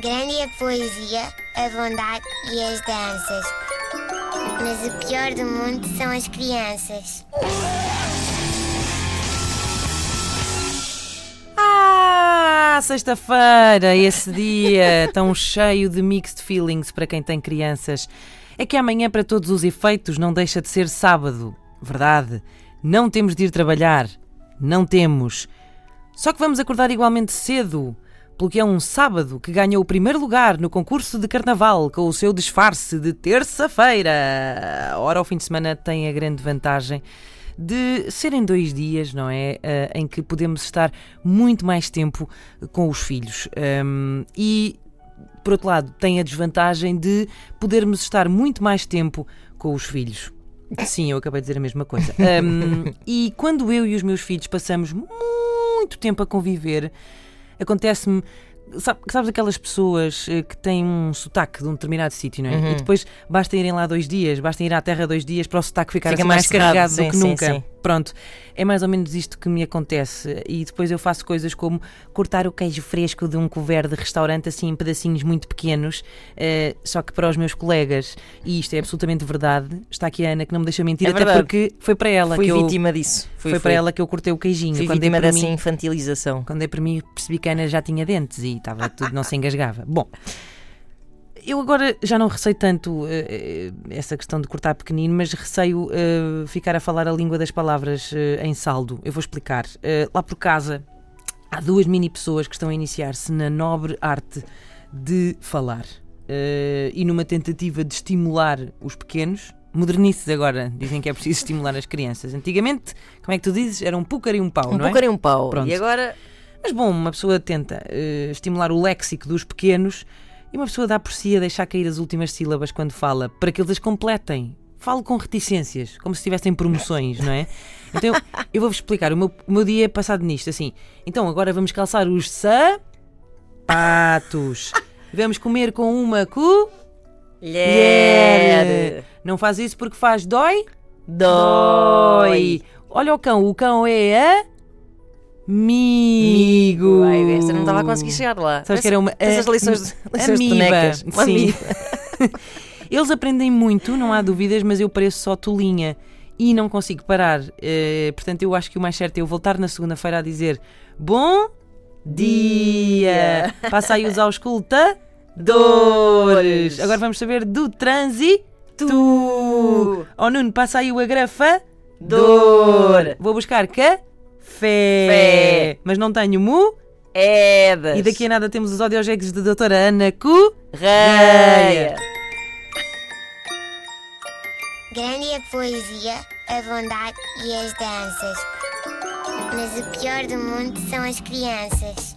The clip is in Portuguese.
Grande é a poesia, a bondade e as danças. Mas o pior do mundo são as crianças. Ah, sexta-feira, esse dia tão cheio de mixed feelings para quem tem crianças. É que amanhã, para todos os efeitos, não deixa de ser sábado. Verdade. Não temos de ir trabalhar. Não temos. Só que vamos acordar igualmente cedo, porque é um sábado que ganhou o primeiro lugar no concurso de carnaval com o seu disfarce de terça-feira. Ora, o fim de semana tem a grande vantagem de serem dois dias, não é? Uh, em que podemos estar muito mais tempo com os filhos. Um, e, por outro lado, tem a desvantagem de podermos estar muito mais tempo com os filhos. Sim, eu acabei de dizer a mesma coisa. Um, e quando eu e os meus filhos passamos muito tempo a conviver, acontece-me Sabe, sabes aquelas pessoas eh, que têm um sotaque de um determinado sítio, não é? Uhum. E depois basta irem lá dois dias, basta ir à terra dois dias para o sotaque ficar Fica assim mais, carregado sim, do que sim, nunca. Sim. Pronto, é mais ou menos isto que me acontece. E depois eu faço coisas como cortar o queijo fresco de um couvert de restaurante assim em pedacinhos muito pequenos, uh, só que para os meus colegas. E isto é absolutamente verdade. Está aqui a Ana que não me deixa mentir, é até porque foi para ela Fui que eu. vítima disso. Foi, foi, para ela que eu cortei o queijinho. Fui quando vítima dessa mim, infantilização. Quando é para mim percebi que a Ana já tinha dentes e estava tudo, não se engasgava. Bom. Eu agora já não receio tanto uh, essa questão de cortar pequenino, mas receio uh, ficar a falar a língua das palavras uh, em saldo. Eu vou explicar. lá por casa há duas mini pessoas que estão a iniciar-se na nobre arte de falar. e numa tentativa de estimular os pequenos, modernices agora dizem que é preciso estimular as crianças. Antigamente, como é que tu dizes? Era um púcar e um pau, um não é? Um púcar e um pau. Pronto. E agora. Mas bom, uma pessoa tenta estimular o léxico dos pequenos e uma pessoa dá por si a deixar cair as últimas sílabas quando fala, para que eles as completem. Falo com reticências, como se estivessem promoções, não é? Então eu vou-vos explicar. O meu, o meu dia é passado nisto, assim. Então agora vamos calçar os sapatos. Vamos comer com uma colher. Não faz isso porque faz dói? Dói. Olha o cão, o cão é a Amigo. Ai, estava a conseguir chegar lá. Sabes que era uma. Essas lições, de, lições amiba, de bonecas. Sim. Eles aprendem muito, não há dúvidas, mas eu pareço só tolinha e não consigo parar. Uh, portanto, eu acho que o mais certo é eu voltar na segunda-feira a dizer Bom dia! Passa aí os auscultadores. Agora vamos saber do trânsito. Oh Nuno, passa aí o agrafador. Vou buscar cá Fé. Fé. Mas não tenho mu. Edas. E daqui a nada temos os audiojegues de doutora Ana Correia. Grande é a poesia, a bondade e as danças. Mas o pior do mundo são as crianças.